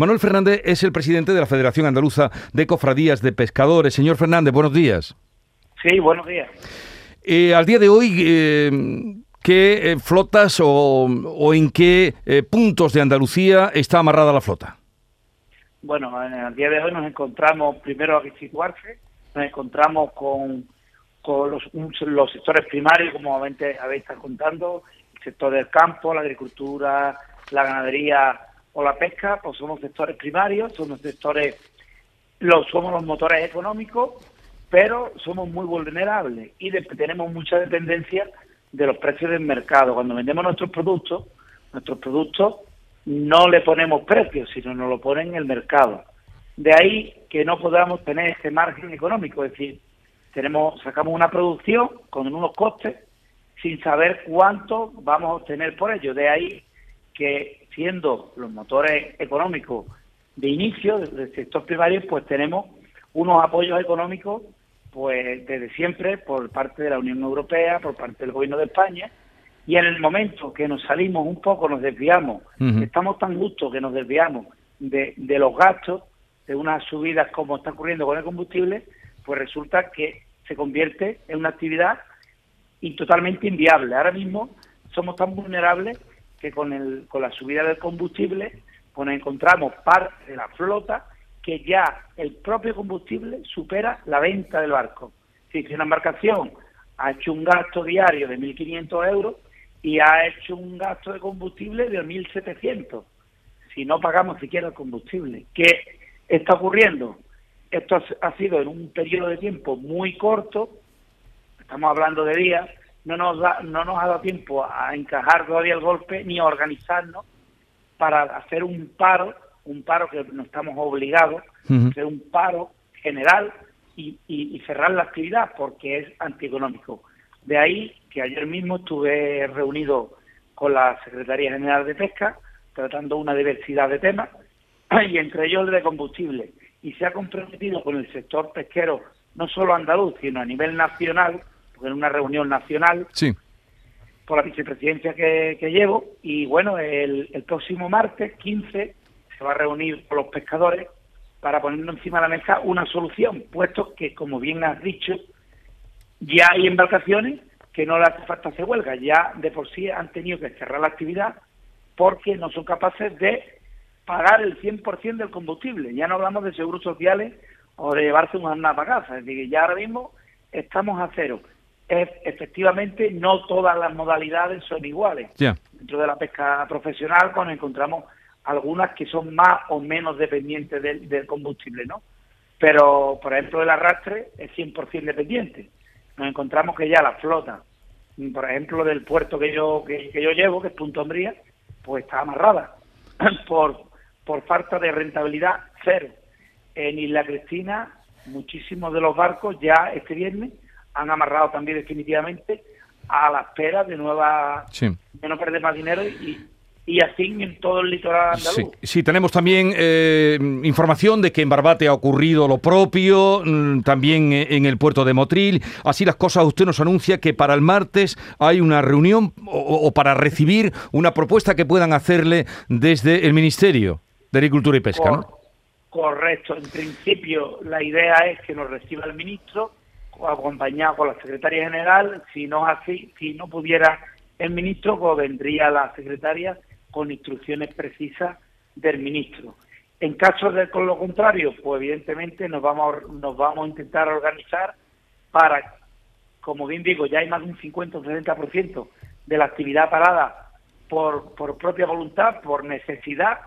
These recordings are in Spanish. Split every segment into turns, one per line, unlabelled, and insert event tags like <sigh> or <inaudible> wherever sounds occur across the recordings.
Manuel Fernández es el presidente de la Federación Andaluza de Cofradías de Pescadores. Señor Fernández, buenos días.
Sí, buenos días.
Eh, al día de hoy, eh, ¿qué eh, flotas o, en qué puntos de Andalucía está amarrada la flota?
Bueno, al día de hoy nos encontramos, primero a situarse, nos encontramos con, con los, los sectores primarios, como habéis estado contando, el sector del campo, la agricultura, la ganadería o la pesca, pues somos sectores primarios, somos sectores, los, somos los motores económicos, pero somos muy vulnerables y tenemos mucha dependencia de los precios del mercado. Cuando vendemos nuestros productos, nuestros productos no le ponemos precios, sino nos lo ponen en el mercado. De ahí que no podamos tener ese margen económico, es decir, tenemos sacamos una producción con unos costes sin saber cuánto vamos a obtener por ello. De ahí que siendo los motores económicos de inicio del sector primario, pues tenemos unos apoyos económicos pues desde siempre por parte de la Unión Europea, por parte del Gobierno de España, y en el momento que nos salimos un poco, nos desviamos, estamos tan justos que nos desviamos de, de los gastos, de unas subidas como está ocurriendo con el combustible, pues resulta que se convierte en una actividad y totalmente inviable. Ahora mismo somos tan vulnerables que con, el, con la subida del combustible pues encontramos parte de la flota que ya el propio combustible supera la venta del barco. Si una embarcación ha hecho un gasto diario de 1.500 euros y ha hecho un gasto de combustible de 1.700, si no pagamos siquiera el combustible. ¿Qué está ocurriendo? Esto ha sido en un periodo de tiempo muy corto, estamos hablando de días, no nos, no nos ha dado tiempo a encajar todavía el golpe ni a organizarnos para hacer un paro un paro que nos estamos obligados a hacer un paro general y, cerrar la actividad porque es antieconómico. De ahí que ayer mismo estuve reunido con la Secretaría General de Pesca tratando una diversidad de temas <clears throat> y entre ellos el de combustible. Y se ha comprometido con el sector pesquero, no solo andaluz, sino a nivel nacional, en una reunión nacional,
sí.
por la vicepresidencia que, llevo. Y bueno, el, el próximo martes 15 se va a reunir con los pescadores para poner encima de la mesa una solución, puesto que, como bien has dicho, ya hay embarcaciones que no le hace falta hacer huelga, ya de por sí han tenido que cerrar la actividad porque no son capaces de pagar el 100% del combustible. Ya no hablamos de seguros sociales o de llevarse una pagaza, es decir, ya ahora mismo estamos a cero. Efectivamente, no todas las modalidades son iguales. Dentro de la pesca profesional, cuando encontramos algunas que son más o menos dependientes del, combustible, ¿no? Pero, por ejemplo, el arrastre es 100% dependiente. Nos encontramos que ya la flota, por ejemplo, del puerto que yo que, yo llevo, que es Punto Hombría, pues está amarrada <clears throat> por, por falta de rentabilidad cero. En Isla Cristina, muchísimos de los barcos ya este viernes han amarrado también definitivamente a la espera de nueva de no perder más dinero y, y así en todo el litoral andaluz.
Sí, tenemos también eh, información de que en Barbate ha ocurrido lo propio, mm, también eh, en el puerto de Motril. Así las cosas, usted nos anuncia que para el martes hay una reunión o, para recibir una propuesta que puedan hacerle desde el Ministerio de Agricultura y Pesca, ¿no?
Correcto. En principio, la idea es que nos reciba el ministro acompañado con la secretaria general. Si no así, si no pudiera el ministro, pues vendría la secretaria con instrucciones precisas del ministro. En caso de con lo contrario, pues evidentemente nos vamos a, nos vamos a intentar organizar para, como bien digo, ya hay más de un 50 o 60% de la actividad parada por, por propia voluntad, por necesidad,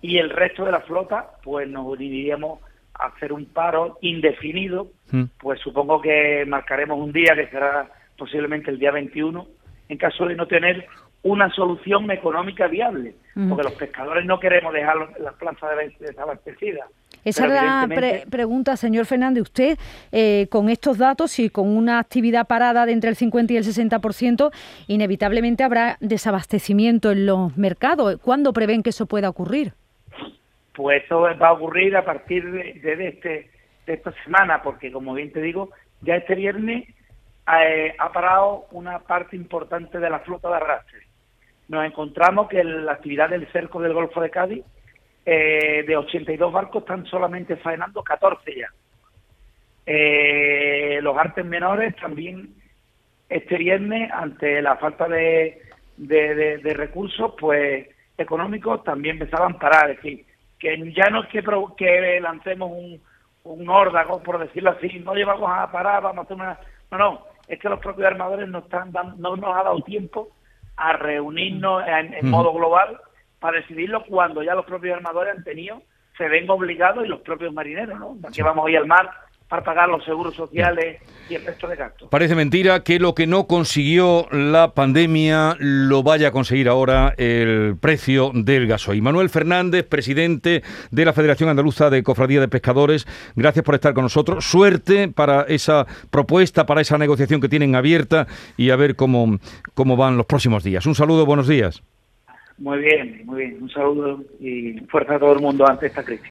y el resto de la flota, pues nos uniríamos a hacer un paro indefinido, mm. pues supongo que marcaremos un día que será posiblemente el día 21, en caso de no tener una solución económica viable, porque los pescadores no queremos dejar las plantas desabastecidas.
Esa es la pregunta, señor Fernández. Usted, eh, con estos datos y con una actividad parada de entre el 50 y el 60%, inevitablemente habrá desabastecimiento en los mercados. ¿Cuándo prevén que eso pueda ocurrir?
Pues eso va a ocurrir a partir de, este, de esta semana, porque como bien te digo, ya este viernes eh, ha parado una parte importante de la flota de arrastre nos encontramos que la actividad del cerco del Golfo de Cádiz eh, de 82 barcos están solamente faenando 14 ya. Eh, los artes menores también este viernes, ante la falta de, de, recursos pues económicos, también empezaban a parar. Es decir, que ya no es que, que lancemos un, un órdago, por decirlo así, no llevamos a parar, vamos a hacer una... No, no, es que los propios armadores no, están no nos ha dado tiempo a reunirnos en, modo global para decidirlo cuando ya los propios armadores han tenido, se ven obligados y los propios marineros, ¿no? Que vamos ir al mar para pagar los seguros sociales y el resto de gastos.
Parece mentira que lo que no consiguió la pandemia lo vaya a conseguir ahora el precio del gasoil. Manuel Fernández, presidente de la Federación Andaluza de Cofradía de Pescadores, gracias por estar con nosotros. Suerte para esa propuesta, para esa negociación que tienen abierta y a ver cómo, cómo van los próximos días. Un saludo, buenos días.
Muy bien, muy bien. Un saludo y fuerza a todo el mundo ante esta crisis.